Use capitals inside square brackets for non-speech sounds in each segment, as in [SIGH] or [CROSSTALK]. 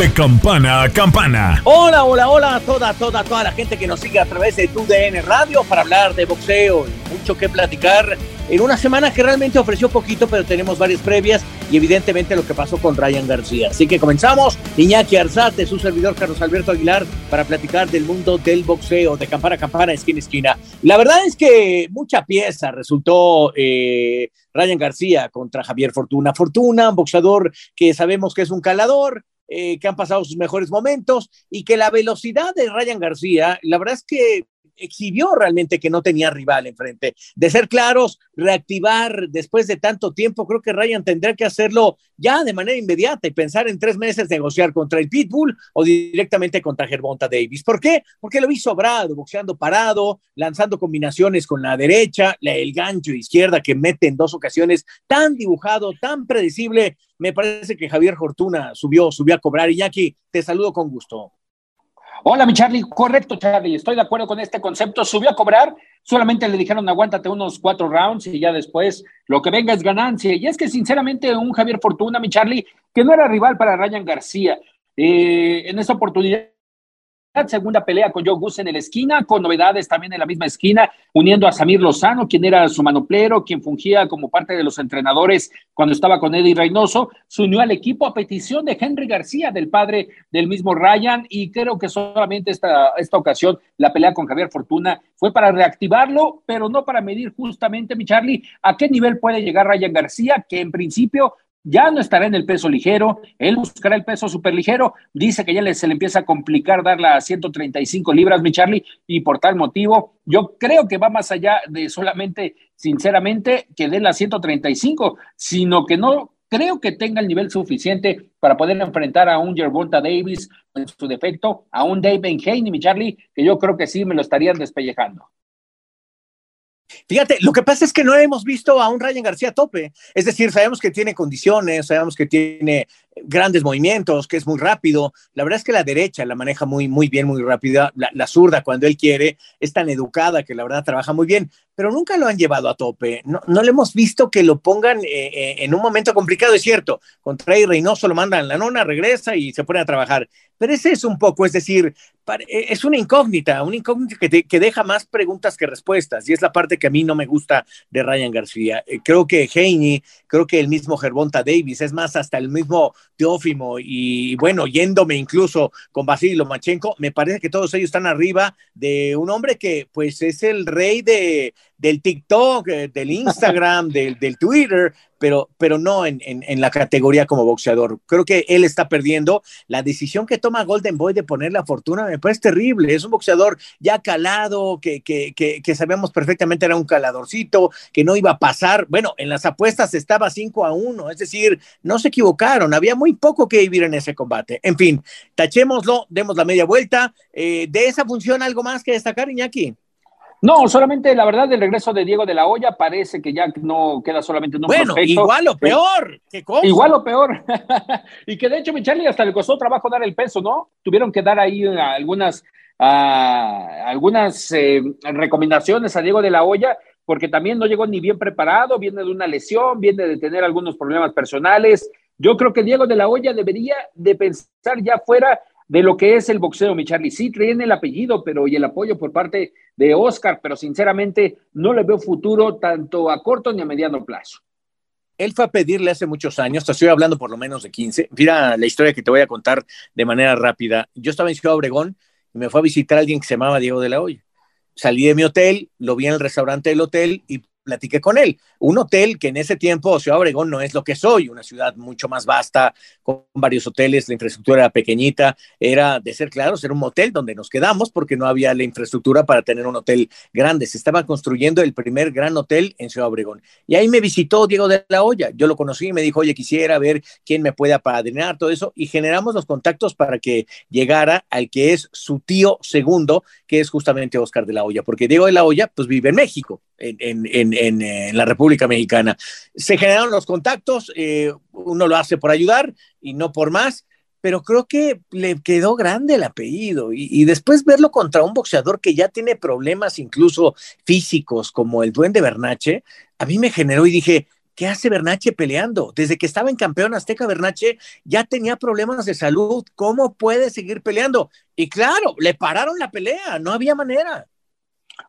De campana a campana. Hola, hola, hola a toda, toda, toda la gente que nos sigue a través de TUDN Radio para hablar de boxeo y mucho que platicar en una semana que realmente ofreció poquito, pero tenemos varias previas y evidentemente lo que pasó con Ryan García. Así que comenzamos, Iñaki Arzate, su servidor Carlos Alberto Aguilar, para platicar del mundo del boxeo, de campana a campana, esquina a esquina. La verdad es que mucha pieza resultó eh, Ryan García contra Javier Fortuna. Fortuna, un boxeador que sabemos que es un calador, eh, que han pasado sus mejores momentos y que la velocidad de Ryan García, la verdad es que exhibió realmente que no tenía rival enfrente. De ser claros, reactivar después de tanto tiempo, creo que Ryan tendrá que hacerlo ya de manera inmediata y pensar en tres meses negociar contra el Pitbull o directamente contra Gervonta Davis. ¿Por qué? Porque lo vi sobrado, boxeando parado, lanzando combinaciones con la derecha, el gancho izquierda que mete en dos ocasiones, tan dibujado, tan predecible. Me parece que Javier Fortuna subió, subió a cobrar. Iñaki, te saludo con gusto. Hola, mi Charlie. Correcto, Charlie. Estoy de acuerdo con este concepto. Subió a cobrar. Solamente le dijeron aguántate unos cuatro rounds y ya después lo que venga es ganancia. Y es que, sinceramente, un Javier Fortuna, mi Charlie, que no era rival para Ryan García. Eh, en esta oportunidad Segunda pelea con Joe Gus en la esquina, con novedades también en la misma esquina, uniendo a Samir Lozano, quien era su manoplero, quien fungía como parte de los entrenadores cuando estaba con Eddie Reynoso. Se unió al equipo a petición de Henry García, del padre del mismo Ryan, y creo que solamente esta, esta ocasión la pelea con Javier Fortuna fue para reactivarlo, pero no para medir justamente, mi Charlie, a qué nivel puede llegar Ryan García, que en principio ya no estará en el peso ligero, él buscará el peso superligero, dice que ya se le empieza a complicar dar las 135 libras, mi Charlie, y por tal motivo, yo creo que va más allá de solamente, sinceramente, que dé las 135, sino que no creo que tenga el nivel suficiente para poder enfrentar a un Gervonta Davis en su defecto, a un David Haney, mi Charlie, que yo creo que sí me lo estarían despellejando. Fíjate, lo que pasa es que no hemos visto a un Ryan García a tope. Es decir, sabemos que tiene condiciones, sabemos que tiene grandes movimientos, que es muy rápido. La verdad es que la derecha la maneja muy, muy bien, muy rápida. La, zurda, cuando él quiere, es tan educada que la verdad trabaja muy bien, pero nunca lo han llevado a tope. No, no le hemos visto que lo pongan eh, eh, en un momento complicado, es cierto. Contra y Reynoso lo mandan la nona, regresa y se pone a trabajar. Pero ese es un poco, es decir, eh, es una incógnita, una incógnita que, que, deja más preguntas que respuestas, y es la parte que a mí no me gusta de Ryan García. creo que Heine, creo que el mismo Gervonta Davis, es más, hasta el mismo Teófimo y bueno, yéndome incluso con Basilio Machenko, me parece que todos ellos están arriba de un hombre que pues es el rey de, del TikTok, eh, del Instagram, [LAUGHS] del, del, Twitter, pero, pero no en, en, la categoría como boxeador. Creo que él está perdiendo. La decisión que toma Golden Boy de poner la fortuna me parece terrible. Es un boxeador ya calado, que, que, que, que sabemos perfectamente era un caladorcito, que no iba a pasar. Bueno, en las apuestas estaba 5 a 1, es decir, no se equivocaron. Había muy poco que vivir en ese combate. En fin, tachémoslo, demos la media vuelta. Eh, de esa función, ¿algo más que destacar, Iñaki? No, solamente la verdad del regreso de Diego de la Hoya parece que ya no queda solamente en un bueno, igual o peor. ¿Qué cosa? Igual o peor. y que de hecho, mi Charlie, hasta le costó trabajo dar el peso, ¿no? Tuvieron que dar ahí algunas, uh, algunas eh, recomendaciones a Diego de la Hoya porque también no llegó ni bien preparado, viene de una lesión, viene de tener algunos problemas personales. Yo creo que Diego de la Hoya debería de pensar ya fuera de lo que es el boxeo, mi Charlie. Sí, tiene el apellido pero y el apoyo por parte de Oscar, pero sinceramente no le veo futuro tanto a corto ni a mediano plazo. Él fue a pedirle hace muchos años, te estoy hablando por lo menos de 15. Mira la historia que te voy a contar de manera rápida. Yo estaba en Ciudad Obregón y me fue a visitar alguien que se llamaba Diego de la Hoya. Salí de mi hotel, lo vi en el restaurante del hotel y platiqué con él. Un hotel que en ese tiempo, Ciudad Obregón, no es lo que soy, una ciudad mucho más vasta, con varios hoteles, la infraestructura era pequeñita, era, de ser claros, era un motel donde nos quedamos porque no había la infraestructura para tener un hotel grande. Se estaba construyendo el primer gran hotel en Ciudad Obregón. Y ahí me visitó Diego de la Hoya. Yo lo conocí y me dijo, oye, quisiera ver quién me puede apadrinar, todo eso. Y generamos los contactos para que llegara al que es su tío segundo, que es justamente Oscar de la Hoya, porque Diego de la Hoya, pues vive en México, en, en, en, en la República Mexicana. Se generaron los contactos, eh, uno lo hace por ayudar y no por más, pero creo que le quedó grande el apellido y, y, después verlo contra un boxeador que ya tiene problemas incluso físicos como el Duende Bernache, a mí me generó y dije, ¿qué hace Bernache peleando? Desde que estaba en campeón azteca, Bernache ya tenía problemas de salud, ¿cómo puede seguir peleando? Y claro, le pararon la pelea, no había manera.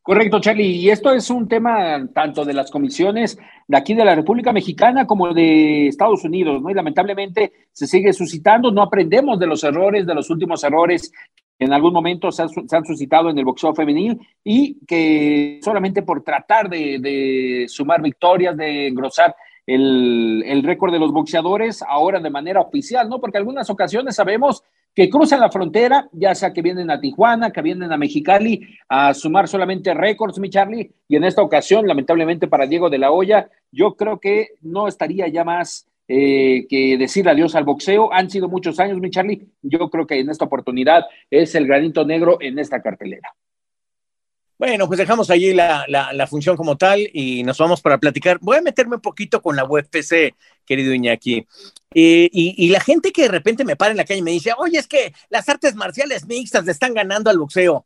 Correcto, Charlie. Y esto es un tema tanto de las comisiones de aquí de la República Mexicana como de Estados Unidos, ¿no? Y lamentablemente se sigue suscitando, no aprendemos de los errores, de los últimos errores que en algún momento se han, suscitado en el boxeo femenil y que solamente por tratar de, de sumar victorias, de engrosar el, el récord de los boxeadores, ahora de manera oficial, ¿no? Porque algunas ocasiones sabemos que cruzan la frontera, ya sea que vienen a Tijuana, que vienen a Mexicali, a sumar solamente récords, mi Charlie, y en esta ocasión, lamentablemente para Diego de la Hoya, yo creo que no estaría ya más eh, que decir adiós al boxeo. Han sido muchos años, mi Charlie, yo creo que en esta oportunidad es el granito negro en esta cartelera. Bueno, pues dejamos allí la, la, función como tal y nos vamos para platicar. Voy a meterme un poquito con la UFC, querido Iñaki. Eh, y, y, la gente que de repente me para en la calle y me dice, oye, es que las artes marciales mixtas le están ganando al boxeo.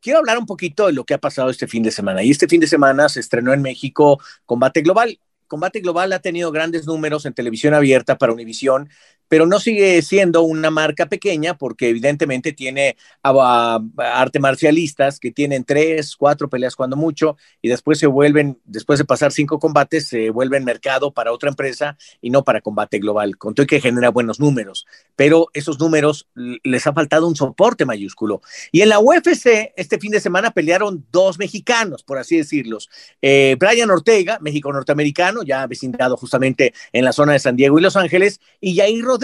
Quiero hablar un poquito de lo que ha pasado este fin de semana. Y este fin de semana se estrenó en México Combate Global. Combate Global ha tenido grandes números en televisión abierta para Univisión, pero no sigue siendo una marca pequeña porque evidentemente tiene a, arte marcialistas que tienen tres, cuatro peleas cuando mucho y después se vuelven, después de pasar cinco combates, se vuelven mercado para otra empresa y no para combate global. Con todo que genera buenos números, pero esos números les ha faltado un soporte mayúsculo. Y en la UFC, este fin de semana pelearon dos mexicanos, por así decirlos. Eh, Brian Ortega, México-norteamericano, ya vecindado justamente en la zona de San Diego y Los Ángeles, y Jair Rodríguez,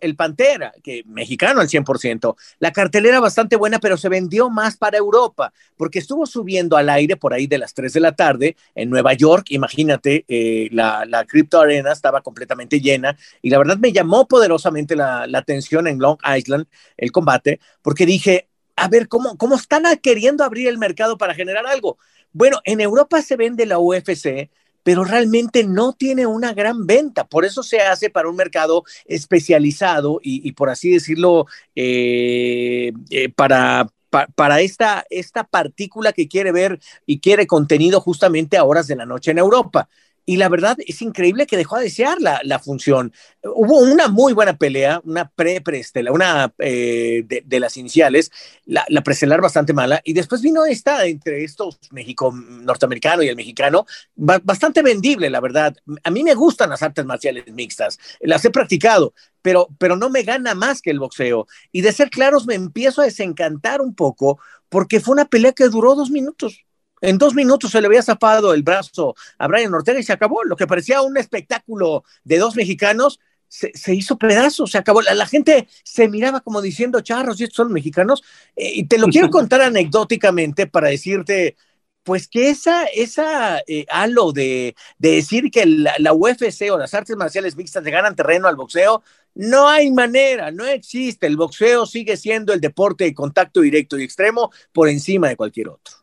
el Pantera, que mexicano al 100%. La cartelera bastante buena, pero se vendió más para Europa, porque estuvo subiendo al aire por ahí de las 3 de la tarde en Nueva York. Imagínate, eh, la, la Crypto Arena estaba completamente llena y la verdad me llamó poderosamente la, la atención en Long Island el combate, porque dije, a ver, ¿cómo, cómo están queriendo abrir el mercado para generar algo? Bueno, en Europa se vende la UFC, pero realmente no tiene una gran venta. Por eso se hace para un mercado especializado y, por así decirlo, eh, eh, para, pa, para esta, esta partícula que quiere ver y quiere contenido justamente a horas de la noche en Europa y la verdad es increíble que dejó a desear la, la función. Hubo una muy buena pelea, una pre-prestela, una eh, de, las iniciales, la, la prestelar bastante mala, y después vino esta entre estos México norteamericano y el mexicano, bastante vendible, la verdad. A mí me gustan las artes marciales mixtas, las he practicado, pero, pero no me gana más que el boxeo. Y de ser claros, me empiezo a desencantar un poco porque fue una pelea que duró dos minutos en dos minutos se le había zafado el brazo a Brian Ortega y se acabó. Lo que parecía un espectáculo de dos mexicanos se, se hizo pedazos, se acabó. La, la, gente se miraba como diciendo, charros, y estos son mexicanos. Eh, y te lo quiero [LAUGHS] contar anecdóticamente para decirte, pues que esa, esa eh, halo de, de, decir que la, la, UFC o las artes marciales mixtas le ganan terreno al boxeo, no hay manera, no existe. El boxeo sigue siendo el deporte de contacto directo y extremo por encima de cualquier otro.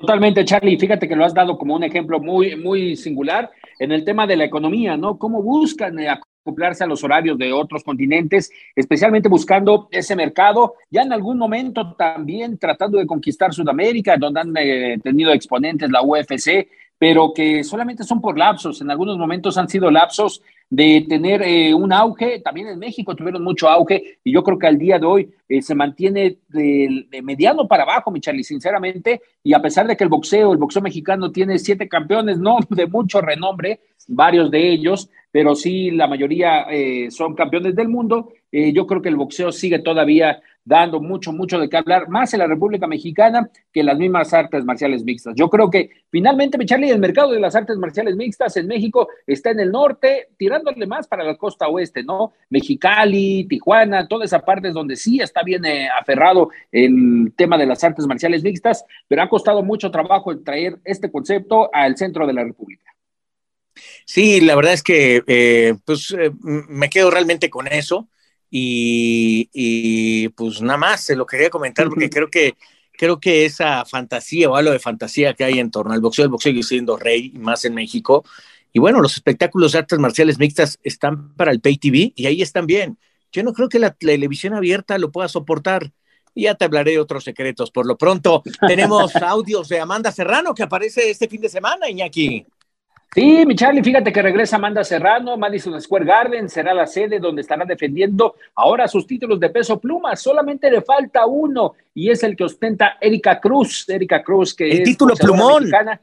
Totalmente, Charlie. Fíjate que lo has dado como un ejemplo muy, muy singular en el tema de la economía, ¿no? ¿Cómo buscan acoplarse a los horarios de otros continentes, especialmente buscando ese mercado, ya en algún momento también tratando de conquistar Sudamérica, donde han eh, tenido exponentes la UFC, pero que solamente son por lapsos. En algunos momentos han sido lapsos de tener eh, un auge, también en México tuvieron mucho auge y yo creo que al día de hoy eh, se mantiene de, mediano para abajo, mi Charlie, sinceramente, y a pesar de que el boxeo, el boxeo mexicano tiene siete campeones, no de mucho renombre, varios de ellos, pero sí la mayoría eh, son campeones del mundo, yo creo que el boxeo sigue todavía dando mucho, mucho de qué hablar, más en la República Mexicana que en las mismas artes marciales mixtas. Yo creo que finalmente, Charlie, el mercado de las artes marciales mixtas en México está en el norte, tirándole más para la costa oeste, ¿no? Mexicali, Tijuana, toda esa parte es donde sí está bien eh, aferrado el tema de las artes marciales mixtas, pero ha costado mucho trabajo traer este concepto al centro de la República. Sí, la verdad es que eh, pues eh, me quedo realmente con eso. Y, pues nada más se lo quería comentar porque creo que creo que esa fantasía o algo de fantasía que hay en torno al boxeo, el boxeo sigue siendo rey, más en México. Y bueno, los espectáculos de artes marciales mixtas están para el Pay TV y ahí están bien. Yo no creo que la televisión abierta lo pueda soportar. Y ya te hablaré de otros secretos. Por lo pronto, [LAUGHS] tenemos audios de Amanda Serrano que aparece este fin de semana, Iñaki. Sí, mi Charlie, fíjate que regresa Amanda Serrano, Madison Square Garden será la sede donde estará defendiendo ahora sus títulos de peso pluma. Solamente le falta uno y es el que ostenta Erika Cruz. Erika Cruz, que el título plumón. Mexicana.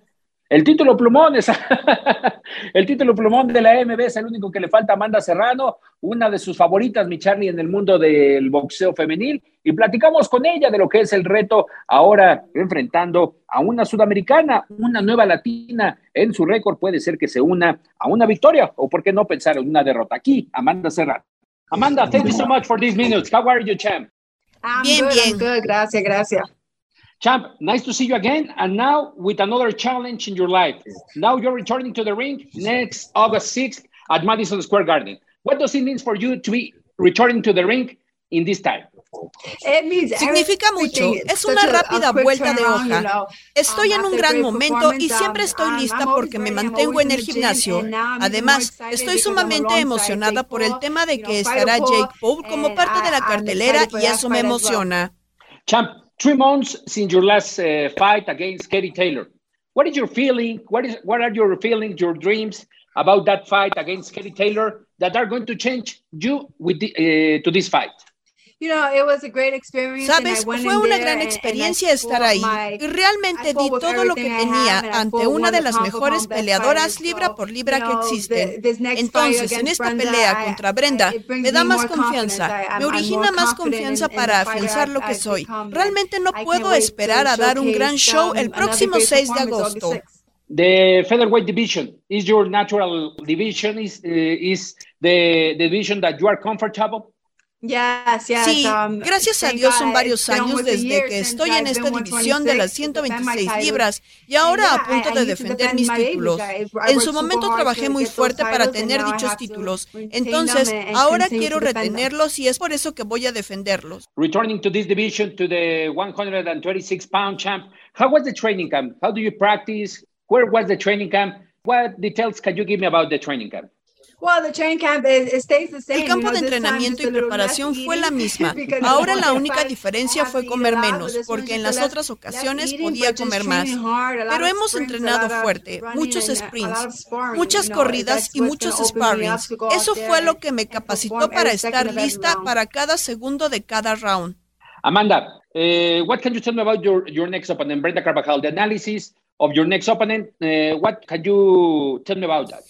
El título plumón es [LAUGHS] el título plumón de la AMB es el único que le falta a Amanda Serrano, una de sus favoritas, mi Charlie, en el mundo del boxeo femenil. Y platicamos con ella de lo que es el reto ahora enfrentando a una sudamericana, una nueva latina en su récord. Puede ser que se una a una victoria o, por qué no, pensar en una derrota. Aquí, Amanda Serrano. Amanda, thank you so much for these minutes. How are you, champ? bien, bien. Gracias, gracias. Champ, nice to see you again. And now with another challenge in your life. Now you're returning to the ring next August 6th at Madison Square Garden. What does it mean for you to be returning to the ring in this time? Significa mucho, es una rápida vuelta de hoja. Estoy en un gran momento y siempre estoy lista porque me mantengo en el gimnasio. Además, estoy sumamente emocionada por el tema de que estará Jake Paul como parte de la cartelera y eso me emociona. Champ, three months since your last uh, fight against Katie Taylor. What is your feeling? What is what are your feelings, your dreams about that fight against Katie Taylor that are going to change you with the, uh, to this fight? Sabes, fue una gran experiencia estar ahí y realmente di todo lo que tenía ante una de las mejores peleadoras libra por libra que existen. Entonces, en esta pelea contra Brenda, me da más confianza, me origina más confianza para afianzar lo que soy. Realmente no puedo esperar a dar un gran show el próximo 6 de agosto. The featherweight division is your natural division. Is uh, is the, the division that you are comfortable? Sí, um, gracias a Dios son varios años desde que estoy en esta división de las 126 libras y ahora a punto de defender mis títulos. En su momento trabajé muy fuerte para tener dichos títulos, entonces ahora quiero retenerlos y es por eso que voy a defenderlos. Returning to this division to the 126 pound champ, how was the training camp? How do you practice? Where was the training camp? What details can you give me about the training camp? El campo de entrenamiento y preparación fue la misma. [LAUGHS] Ahora la única diferencia fue comer menos, porque en las otras ocasiones podía comer más. Pero hemos entrenado fuerte, muchos sprints, muchas corridas y muchos sparrings. Eso fue lo que me capacitó para estar lista para cada segundo de cada round. Amanda, uh, what can you tell me about your, your next opponent, Brenda Carvajal? The analysis of your next opponent, uh, what can you tell me about that?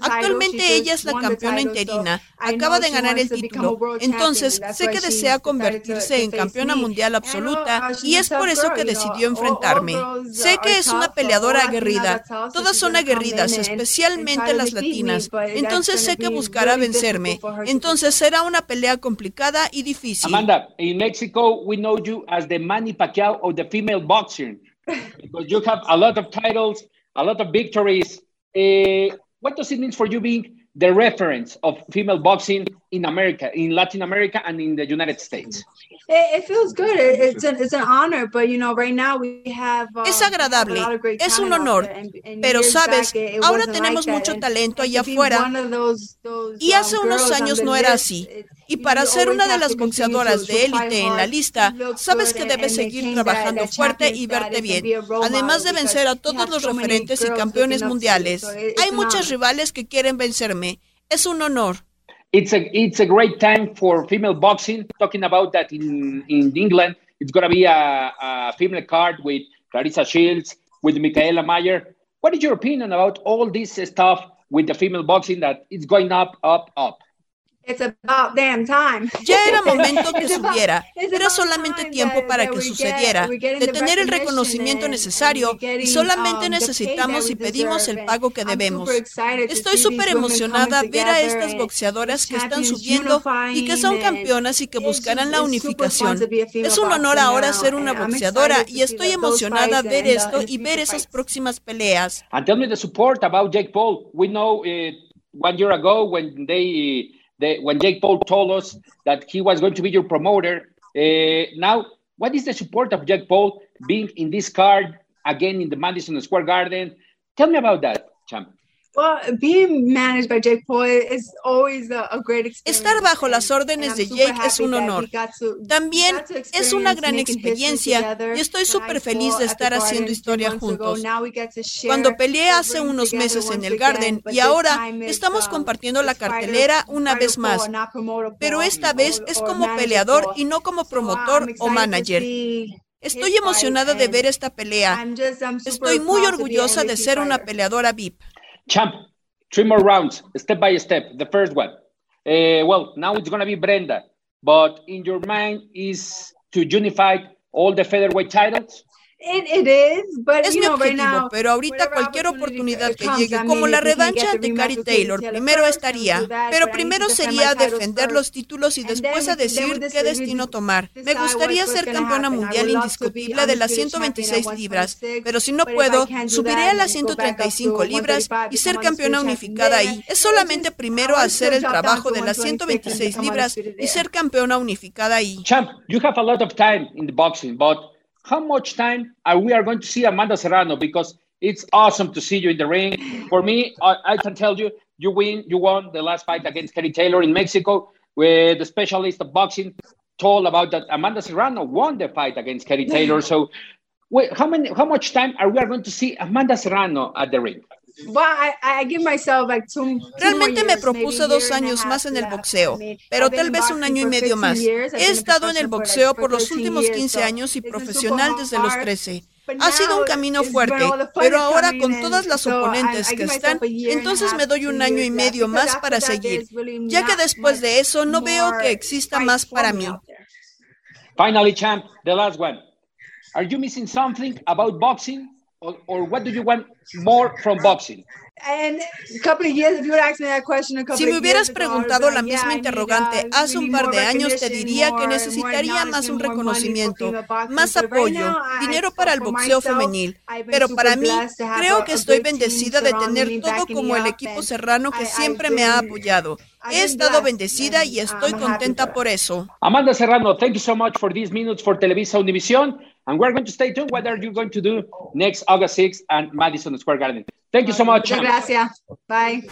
Actualmente ella es la campeona interina, acaba de ganar el título, entonces sé que desea convertirse en campeona mundial absoluta uh, y es por eso que decidió enfrentarme. Sé que es una peleadora aguerrida, todas son aguerridas, especialmente las latinas, entonces sé que buscará vencerme, entonces será una pelea complicada y difícil. Amanda, en México we know you as the Manny Pacquiao of the female boxing because you have a lot of titles, a lot of victories. Uh, what does it mean for you being the reference of female boxing in America, in Latin America, and in the United States? It, feels good. it's, an, it's an honor, but you know, right now we have, um, es agradable, es un honor, pero sabes, ahora tenemos mucho talento allá afuera y hace um, unos años no era así. Y para ser una de las boxeadoras de élite en la lista, sabes que debes seguir trabajando fuerte y verte bien, además de vencer a todos los referentes y campeones mundiales. Hay muchas rivales que quieren vencerme. Es un honor. It's a, it's a great time for female boxing. Talking about that in, in England, it's going to be a, a female card with Clarissa Shields, with Michaela Mayer. What is your opinion about all this stuff with the female boxing that it's going up, up, up? Ya era [LAUGHS] momento que subiera. Era solamente tiempo para que sucediera, de tener el reconocimiento necesario y solamente um, necesitamos y pedimos el pago que debemos. Estoy súper emocionada ver a estas boxeadoras que están subiendo y que son campeonas y que buscarán la unificación. Es un honor ahora ser una boxeadora y estoy emocionada ver esto y ver esas próximas peleas. And tell me the support about Jake Paul. We know uh, one year ago when they the, when Jake Paul told us that he was going to be your promoter. Uh, now, what is the support of Jake Paul being in this card again in the Madison Square Garden? Tell me about that, champ. Estar bajo las órdenes de Jake es un honor. También es una gran experiencia y estoy súper feliz de estar haciendo historia juntos. Cuando peleé hace unos meses en el Garden y ahora estamos um, compartiendo la cartelera una vez más, pero esta vez es como peleador y no como promotor o manager. Estoy emocionada de ver esta pelea. Estoy muy orgullosa de ser una peleadora VIP. Champ, three more rounds, step by step. The first one. Uh, well, now it's to be Brenda, but in your mind is to unify all the featherweight titles? Es mi objetivo, pero ahorita cualquier oportunidad que llegue, como la revancha de Cary Taylor, primero estaría, pero primero sería defender los títulos y después a decir qué destino tomar. Me gustaría ser campeona mundial indiscutible de las 126 libras, pero si no puedo, subiré a las 135 libras y ser campeona unificada ahí. Es solamente primero hacer el trabajo de las 126 libras y ser campeona unificada ahí. Champ, you have a lot of time in the boxing, but how much time are we are going to see Amanda Serrano? Because it's awesome to see you in the ring. For me, I, I can tell you, you win, you won the last fight against Kerry Taylor in Mexico, where the specialist of boxing told about that Amanda Serrano won the fight against Kerry Taylor. So, wait, how many, how much time are we are going to see Amanda Serrano at the ring? Realmente me propuse dos años más en el boxeo, pero tal vez un año y medio más. He estado en el boxeo por los últimos 15 años y profesional desde los 13. Ha sido un camino fuerte, pero ahora con todas las oponentes que están, entonces me doy un año y medio más para seguir, ya que después de eso no veo que exista más para mí. Finally, champ, the last one. Are you missing something about boxing? Or, or what do you want more from boxing? Si me hubieras preguntado la misma interrogante hace un par de años, te diría que necesitaría más un reconocimiento, más apoyo, dinero para el boxeo femenil. Pero para mí, creo que estoy bendecida de tener todo como el equipo serrano que siempre me ha apoyado. He estado bendecida y estoy contenta por eso. Amanda Serrano, thank you so much for these minutes for Televisa Univision. And we're going to stay tuned whether you're going to do next August 6th and Madison Square Garden. Thank you so much. Muchas gracias. Bye.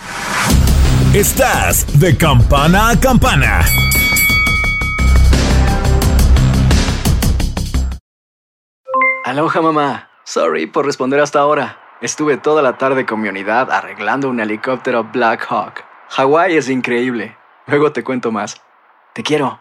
Estás de campana a campana. Aloha mamá. Sorry por responder hasta ahora. Estuve toda la tarde con mi unidad arreglando un helicóptero Black Hawk. Hawái es increíble. Luego te cuento más. Te quiero.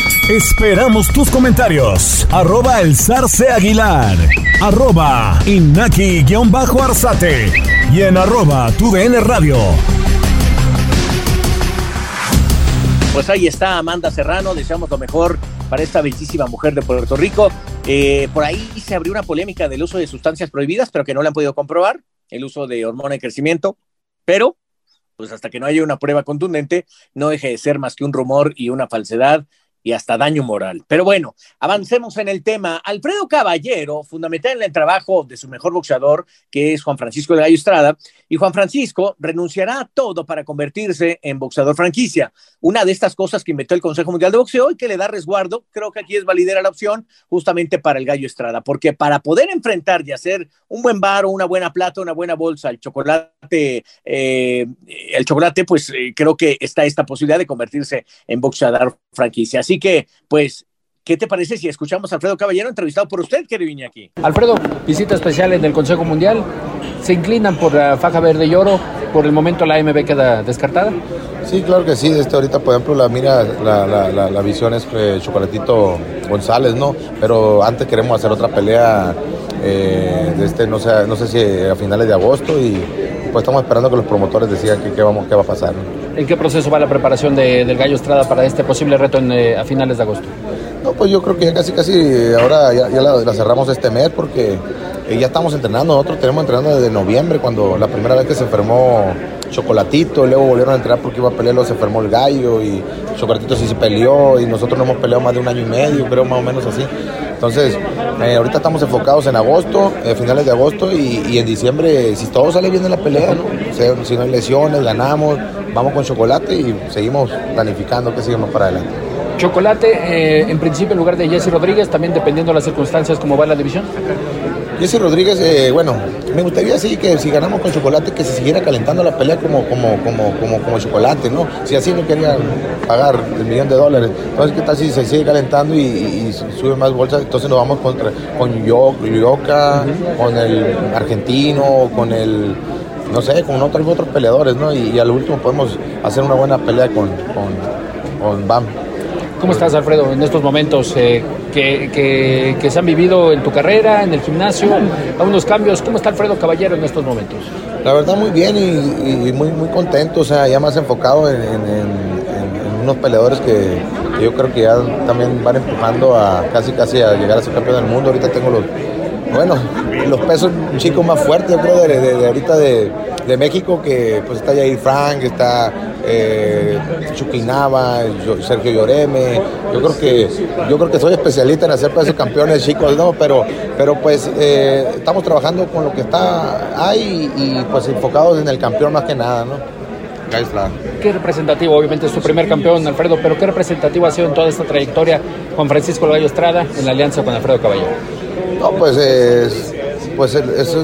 Esperamos tus comentarios. Arroba el zarce aguilar. Arroba inaki-arzate. Y en arroba tu radio. Pues ahí está Amanda Serrano, deseamos lo mejor para esta bellísima mujer de Puerto Rico. Eh, por ahí se abrió una polémica del uso de sustancias prohibidas, pero que no le han podido comprobar, el uso de hormona de crecimiento, pero pues hasta que no haya una prueba contundente, no deje de ser más que un rumor y una falsedad y hasta daño moral. Pero bueno, avancemos en el tema. Alfredo Caballero, fundamental en el trabajo de su mejor boxeador, que es Juan Francisco de Gallo Estrada, y Juan Francisco renunciará a todo para convertirse en boxeador franquicia. Una de estas cosas que inventó el Consejo Mundial de Boxeo y que le da resguardo, creo que aquí es validera la opción justamente para el Gallo Estrada, porque para poder enfrentar y hacer un buen bar una buena plata, una buena bolsa, el chocolate, eh, el chocolate, pues eh, creo que está esta posibilidad de convertirse en boxeador franquicia. Así que, pues, ¿Qué te parece si escuchamos a Alfredo Caballero entrevistado por usted, querido aquí? Alfredo, visita especial en el Consejo Mundial. ¿Se inclinan por la faja verde y oro? ¿Por el momento la AMB queda descartada? Sí, claro que sí. Este, ahorita, por ejemplo, la mira, la, visión es eh, Chocolatito González, ¿no? Pero antes queremos hacer otra pelea, eh, de este, no, sé, no sé si a finales de agosto y pues estamos esperando que los promotores decidan qué, vamos, qué va a pasar. ¿En qué proceso va la preparación del Gallo Estrada para este posible reto eh, a finales de agosto? No, pues yo creo que ya casi, casi, ahora ya, la, cerramos este mes porque eh, ya estamos entrenando. Nosotros tenemos entrenando desde noviembre, cuando la primera vez que se enfermó Chocolatito, luego volvieron a entrenar porque iba a pelear, luego se enfermó el gallo y Chocolatito sí se peleó y nosotros no hemos peleado más de un año y medio, creo más o menos así. Entonces, eh, ahorita estamos enfocados en agosto, eh, finales de agosto y, en diciembre, si todo sale bien en la pelea, si no hay lesiones, ganamos, vamos con chocolate y seguimos planificando que sigamos para adelante. Chocolate, eh, en principio en lugar de Jesse Rodríguez, también dependiendo de las circunstancias, ¿cómo va la división? Jesse Rodríguez, eh, bueno, me gustaría sí que si ganamos con chocolate que se siguiera calentando la pelea como, como, como, como, como chocolate, ¿no? Si así no querían pagar el millón de dólares, entonces qué tal si se sigue calentando y, sube más bolsas, entonces nos vamos contra, con Yoka, con el argentino, con el no sé, con otros, otros peleadores, ¿no? Y, al último podemos hacer una buena pelea con, con, con BAM. ¿Cómo estás, Alfredo, en estos momentos eh, que, se han vivido en tu carrera, en el gimnasio, algunos cambios? ¿Cómo está Alfredo Caballero en estos momentos? La verdad, muy bien y, muy, muy contento, o sea, ya más enfocado en, unos peleadores que, yo creo que ya también van empujando a casi casi a llegar a ser campeón del mundo. Ahorita tengo los, bueno, los pesos chicos más fuertes, yo creo, de, ahorita de, México, que pues está Jair Frank, está eh, Chuquinaba, Sergio Lloreme. Yo creo que yo creo que soy especialista en hacer pesos campeones chicos, ¿no? Pero, pero pues eh, estamos trabajando con lo que está ahí y pues enfocados en el campeón más que nada, ¿no? Qué representativo, obviamente es su primer campeón, Alfredo, pero qué representativo ha sido en toda esta trayectoria Juan Francisco Gallo Estrada en la alianza con Alfredo Caballero. No, pues es, pues es,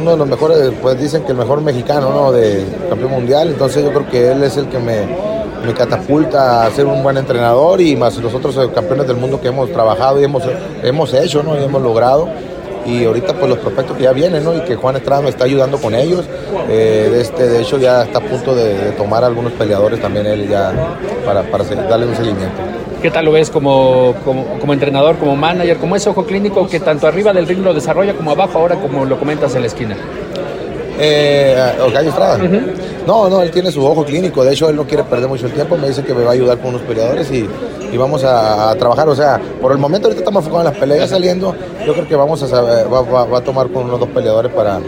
uno de los mejores, pues dicen que el mejor mexicano, ¿no? De campeón mundial, entonces yo creo que él es el que me, me catapulta a ser un buen entrenador y más los otros campeones del mundo que hemos trabajado y hemos, hemos hecho, ¿no? Y hemos logrado y ahorita pues los prospectos que ya vienen, ¿no? Y que Juan Estrada me está ayudando con ellos. Eh, este, de hecho ya está a punto de, tomar algunos peleadores también él ya para, para darle un seguimiento. ¿Qué tal lo ves como, como, entrenador, como manager, como ese ojo clínico que tanto arriba del ring lo desarrolla como abajo ahora como lo comentas en la esquina? Eh, Estrada. No, no, él tiene su ojo clínico. De hecho, él no quiere perder mucho el tiempo. Me dice que me va a ayudar con unos peleadores y, vamos a, trabajar. O sea, por el momento ahorita estamos enfocados en las peleas saliendo. Yo creo que vamos a va, a tomar con unos dos peleadores para,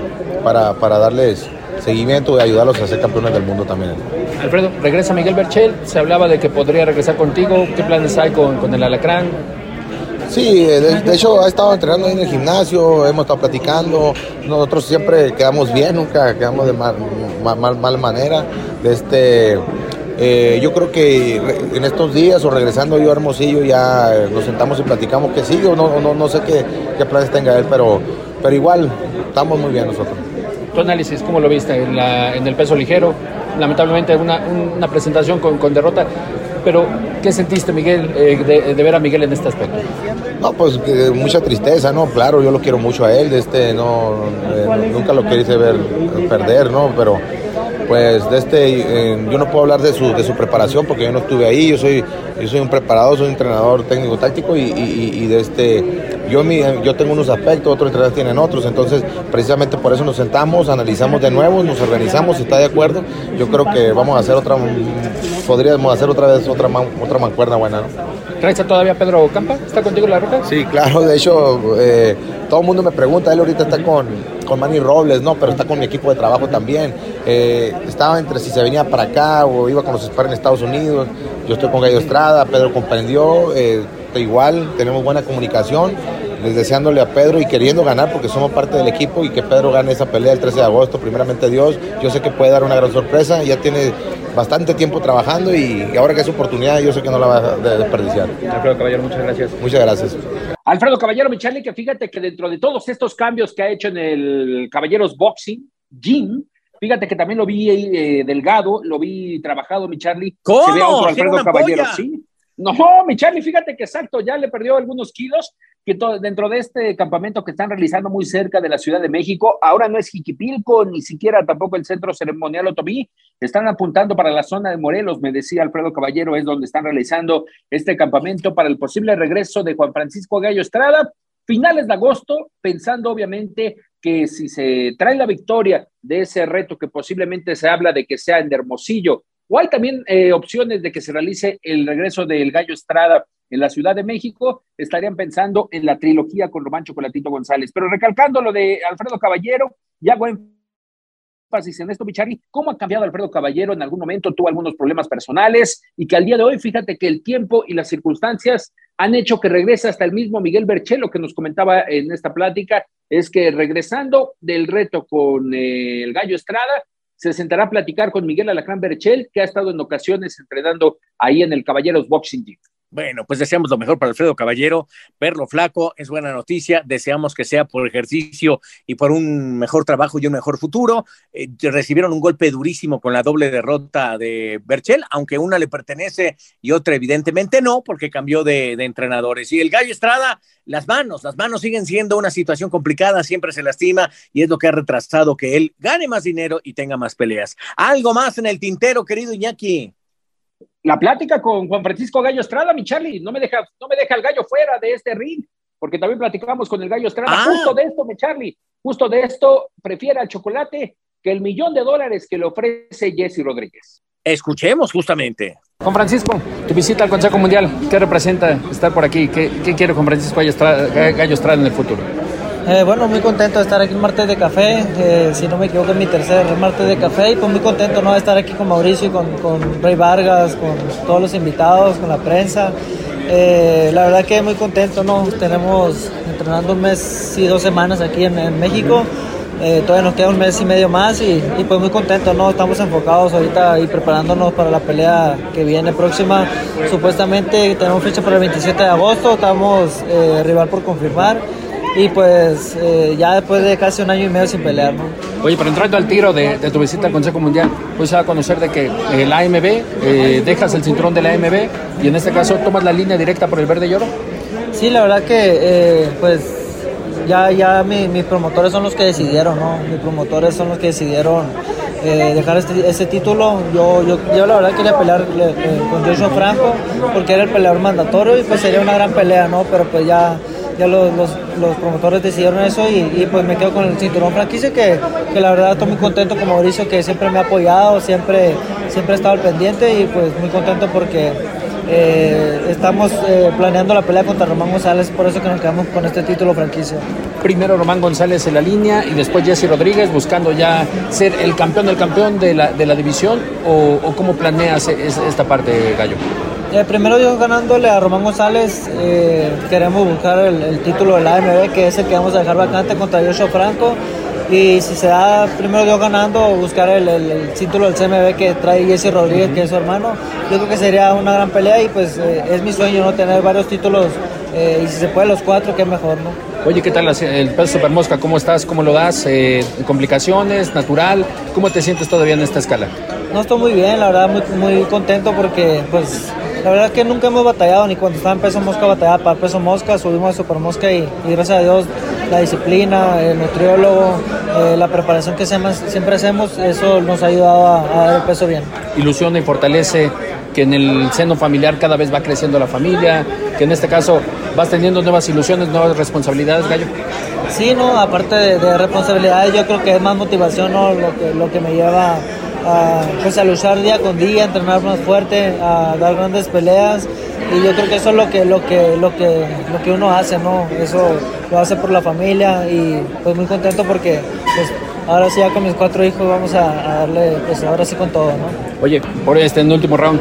para, para darles seguimiento y ayudarlos a ser campeones del mundo también. Alfredo, regresa Miguel Berchel. Se hablaba de que podría regresar contigo. ¿Qué planes hay con, con el Alacrán? Sí, de, hecho ha estado entrenando en el gimnasio, hemos estado platicando, nosotros siempre quedamos bien, nunca quedamos de mal, mal, manera. Este, eh, yo creo que en estos días o regresando yo a Hermosillo ya nos sentamos y platicamos que sí o no, no, sé qué, planes tenga él, pero, pero igual estamos muy bien nosotros. Tu análisis, ¿cómo lo viste en, en el peso ligero? Lamentablemente una, una presentación con, con derrota, pero ¿qué sentiste, Miguel, eh, de, ver a Miguel en este aspecto? No, pues mucha tristeza, ¿no? Claro, yo lo quiero mucho a él, este, no, eh, nunca lo quise ver perder, ¿no? Pero, pues de este, yo no puedo hablar de su, de su preparación porque yo no estuve ahí, yo soy, yo soy un preparador, soy un entrenador técnico táctico y, y, de este, yo, mi, yo tengo unos aspectos, otros entrenadores tienen otros, entonces precisamente por eso nos sentamos, analizamos de nuevo, nos organizamos, si está de acuerdo, yo creo que vamos a hacer otra, podríamos hacer otra vez otra, otra mancuerna buena, ¿no? ¿Traes todavía Pedro Campa? ¿Está contigo la roca? Sí, claro, de hecho, eh, todo el mundo me pregunta, él ahorita está con, con Manny Robles, ¿no? Pero está con mi equipo de trabajo también. Eh, estaba entre si se venía para acá o iba con los Spar en Estados Unidos. Yo estoy con Gallo Estrada, Pedro comprendió, eh, igual, tenemos buena comunicación deseándole a Pedro y queriendo ganar porque somos parte del equipo y que Pedro gane esa pelea el 13 de agosto, primeramente Dios. Yo sé que puede dar una gran sorpresa, ya tiene bastante tiempo trabajando y, ahora que es oportunidad yo sé que no la va a desperdiciar. Alfredo Caballero, muchas gracias. Muchas gracias. Alfredo Caballero, Michele, que fíjate que dentro de todos estos cambios que ha hecho en el Caballeros Boxing, Jim, Fíjate que también lo vi eh, delgado, lo vi trabajado, mi Charlie. ¿Cómo? Se ve otro Alfredo Caballero, sí. No, mi Charlie, fíjate que exacto, ya le perdió algunos kilos, que dentro de este campamento que están realizando muy cerca de la Ciudad de México, ahora no es Jiquipilco, ni siquiera tampoco el Centro Ceremonial Otomí, están apuntando para la zona de Morelos, me decía Alfredo Caballero, es donde están realizando este campamento para el posible regreso de Juan Francisco Gallo Estrada, finales de agosto, pensando obviamente que si se trae la victoria de ese reto que posiblemente se habla de que sea en Hermosillo o hay también eh, opciones de que se realice el regreso del Gallo Estrada en la Ciudad de México, estarían pensando en la trilogía con Román Chocolatito González. Pero recalcando lo de Alfredo Caballero, ya hago énfasis en esto, Bichari, ¿cómo ha cambiado Alfredo Caballero? En algún momento tuvo algunos problemas personales y que al día de hoy, fíjate que el tiempo y las circunstancias han hecho que regrese hasta el mismo Miguel Berchelo que nos comentaba en esta plática, es que regresando del reto con eh, el Gallo Estrada, se sentará a platicar con Miguel Alacrán Berchel, que ha estado en ocasiones entrenando ahí en el Caballeros Boxing Gym. Bueno, pues deseamos lo mejor para Alfredo Caballero. Verlo flaco es buena noticia. Deseamos que sea por ejercicio y por un mejor trabajo y un mejor futuro. Eh, recibieron un golpe durísimo con la doble derrota de Berchel, aunque una le pertenece y otra evidentemente no, porque cambió de, de entrenadores. Y el Gallo Estrada, las manos, las manos siguen siendo una situación complicada, siempre se lastima y es lo que ha retrasado que él gane más dinero y tenga más peleas. Algo más en el tintero, querido Iñaki la plática con Juan Francisco Gallo Estrada, mi Charlie, no me deja, no me deja el gallo fuera de este ring, porque también platicamos con el gallo Estrada, ah. justo de esto, mi Charlie, justo de esto, prefiere al chocolate que el millón de dólares que le ofrece Jesse Rodríguez. Escuchemos justamente. Juan Francisco, tu visita al Consejo Mundial, ¿qué representa estar por aquí? ¿Qué, qué quiere Juan Francisco Gallo Estrada en el futuro? Eh, bueno, muy contento de estar aquí en Martes de Café. Eh, si no me equivoco, es mi tercer Martes de Café. Y pues muy contento ¿no? de estar aquí con Mauricio, con, con Rey Vargas, con todos los invitados, con la prensa. Eh, la verdad que muy contento, ¿no? Tenemos entrenando un mes y dos semanas aquí en, México. todavía nos queda un mes y medio más y, y, pues muy contento, ¿no? Estamos enfocados ahorita y preparándonos para la pelea que viene próxima. Supuestamente tenemos fecha para el 27 de agosto, estamos rival por confirmar y pues eh, ya después de casi un año y medio sin pelear, ¿no? Oye, pero entrando al tiro de, tu visita al Consejo Mundial, pues se va a conocer de que el AMB, eh, dejas el cinturón del AMB y en este caso tomas la línea directa por el verde y oro. Sí, la verdad que eh, pues ya, ya mis promotores son los que decidieron, ¿no? Mis promotores son los que decidieron dejar este, este, título. Yo, yo, yo, la verdad quería pelear con Joshua Franco porque era el peleador mandatorio y pues sería una gran pelea, ¿no? Pero pues ya ya los, los, promotores decidieron eso y, pues me quedo con el cinturón franquicia que, que, la verdad estoy muy contento con Mauricio que siempre me ha apoyado, siempre, siempre he estado al pendiente y pues muy contento porque eh, estamos eh, planeando la pelea contra Román González, por eso que nos quedamos con este título franquicia. Primero Román González en la línea y después Jesse Rodríguez buscando ya ser el campeón del campeón de la, de la división o, o cómo planeas esta parte, Gallo? Eh, primero Dios ganándole a Román González, eh, queremos buscar el, título del AMB, que es el que vamos a dejar vacante contra Joshua Franco. Y si se da primero Dios ganando, buscar el, título del CMB que trae Jesse Rodríguez, que es su hermano, yo creo que sería una gran pelea y pues eh, es mi sueño no tener varios títulos y si se puede los cuatro, qué mejor, ¿no? Oye, ¿qué tal el peso super mosca? ¿Cómo estás? ¿Cómo lo das? ¿Complicaciones? ¿Natural? ¿Cómo te sientes todavía en esta escala? No, estoy muy bien, la verdad, muy, muy contento porque pues la verdad es que nunca hemos batallado, ni cuando estaba en peso mosca batallaba para peso mosca, subimos a super mosca y, gracias a Dios la disciplina, el nutriólogo, eh, la preparación que siempre hacemos, eso nos ha ayudado a, a dar el peso bien. Ilusiona y fortalece que en el seno familiar cada vez va creciendo la familia, que en este caso vas teniendo nuevas ilusiones, nuevas responsabilidades, Gallo. Sí, no, aparte de, responsabilidades, yo creo que es más motivación ¿no? lo, que, lo que me lleva a, pues, a luchar día con día, a entrenar más fuerte, a dar grandes peleas. Y yo creo que eso es lo que lo que lo que lo que uno hace no eso lo hace por la familia y pues muy contento porque pues ahora sí ya con mis cuatro hijos vamos a, darle pues ahora sí con todo no oye por este en el último round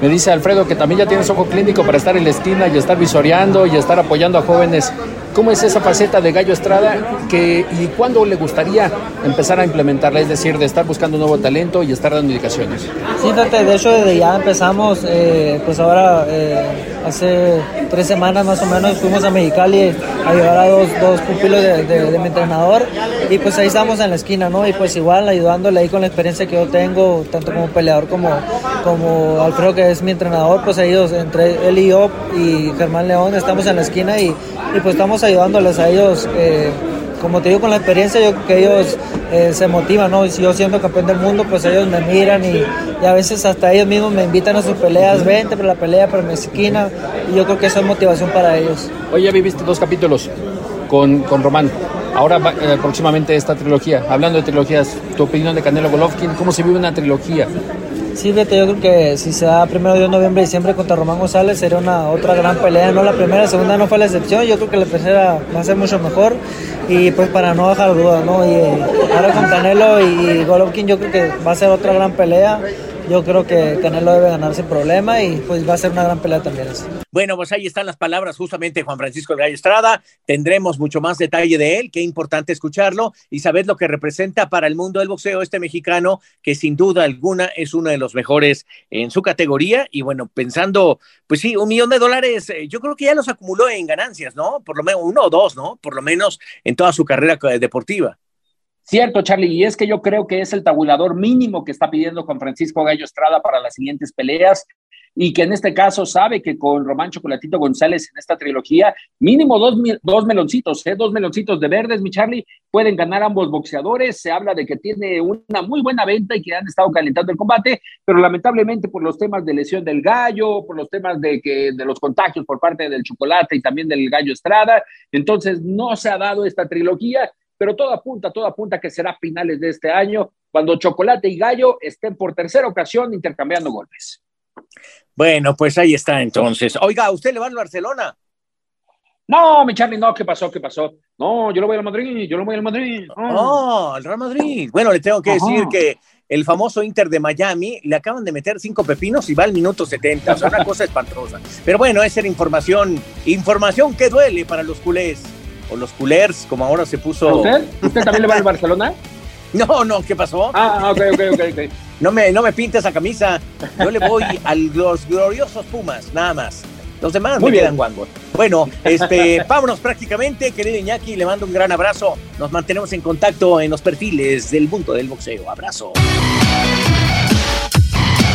me dice Alfredo que también ya tienes ojo clínico para estar en la esquina y estar visoreando y estar apoyando a jóvenes. ¿Cómo es esa faceta de Gallo Estrada que, y cuándo le gustaría empezar a implementarla? Es decir, de estar buscando nuevo talento y estar dando indicaciones. Sí, fíjate, de hecho desde ya empezamos, eh, pues ahora eh, hace tres semanas más o menos fuimos a Mexicali a llevar a dos, dos pupilos de, mi entrenador y pues ahí estamos en la esquina, ¿no? Y pues igual ayudándole ahí con la experiencia que yo tengo, tanto como peleador como, como Alfredo que es mi entrenador, pues ellos, entre él y yo y Germán León, estamos en la esquina y, y pues estamos ayudándoles a ellos. Eh, como te digo, con la experiencia, yo que ellos eh, se motivan, ¿no? Si yo siendo campeón del mundo, pues ellos me miran y, y, a veces hasta ellos mismos me invitan a sus peleas, vente para la pelea, para mi esquina, y yo creo que eso es motivación para ellos. Hoy ya viviste dos capítulos con, con Román. Ahora eh, próximamente esta trilogía. Hablando de trilogías, tu opinión de Canelo Golovkin, ¿cómo se vive una trilogía? Sí, vete, yo creo que si se da primero de noviembre y diciembre contra Román González sería una otra gran pelea, no la primera, la segunda no fue la excepción, yo creo que la tercera va a ser mucho mejor. Y pues para no dejar dudas, ¿no? Y ahora con Canelo y Golovkin yo creo que va a ser otra gran pelea yo creo que Canelo debe ganar sin problema y pues va a ser una gran pelea también. Bueno, pues ahí están las palabras justamente Juan Francisco Gallo Estrada. Tendremos mucho más detalle de él, qué importante escucharlo y saber lo que representa para el mundo del boxeo este mexicano, que sin duda alguna es uno de los mejores en su categoría. Y bueno, pensando, pues sí, un millón de dólares, eh, yo creo que ya los acumuló en ganancias, ¿no? Por lo menos uno o dos, ¿no? Por lo menos en toda su carrera deportiva. Cierto, Charlie, y es que yo creo que es el tabulador mínimo que está pidiendo con Francisco Gallo Estrada para las siguientes peleas y que en este caso sabe que con Román Chocolatito González en esta trilogía, mínimo dos, dos meloncitos, ¿eh? dos meloncitos de verdes, mi Charlie, pueden ganar ambos boxeadores. Se habla de que tiene una muy buena venta y que han estado calentando el combate, pero lamentablemente por los temas de lesión del gallo, por los temas de, que, de los contagios por parte del chocolate y también del gallo Estrada, entonces no se ha dado esta trilogía pero todo apunta, todo apunta que será finales de este año, cuando Chocolate y Gallo estén por tercera ocasión intercambiando golpes. Bueno, pues ahí está entonces. Oiga, ¿usted le va al Barcelona? No, mi Charlie, no, ¿qué pasó? ¿Qué pasó? No, yo lo voy al Madrid, yo lo voy al Madrid. No, al Real Madrid. Bueno, le tengo que decir que el famoso Inter de Miami le acaban de meter cinco pepinos y va al minuto 70. O sea, una cosa espantosa. Pero bueno, esa era información, información que duele para los culés o los culers, como ahora se puso. ¿Usted? ¿Usted también le va al Barcelona? [LAUGHS] No, no, ¿qué pasó? Ah, ok, ok, ok, ok. No me, no me pintes esa camisa. Yo le voy [LAUGHS] a los gloriosos Pumas, nada más. Los demás Muy me quedan guangos. Bueno, este, [LAUGHS] vámonos prácticamente, querido Iñaki, le mando un gran abrazo. Nos mantenemos en contacto en los perfiles del mundo del boxeo. Abrazo.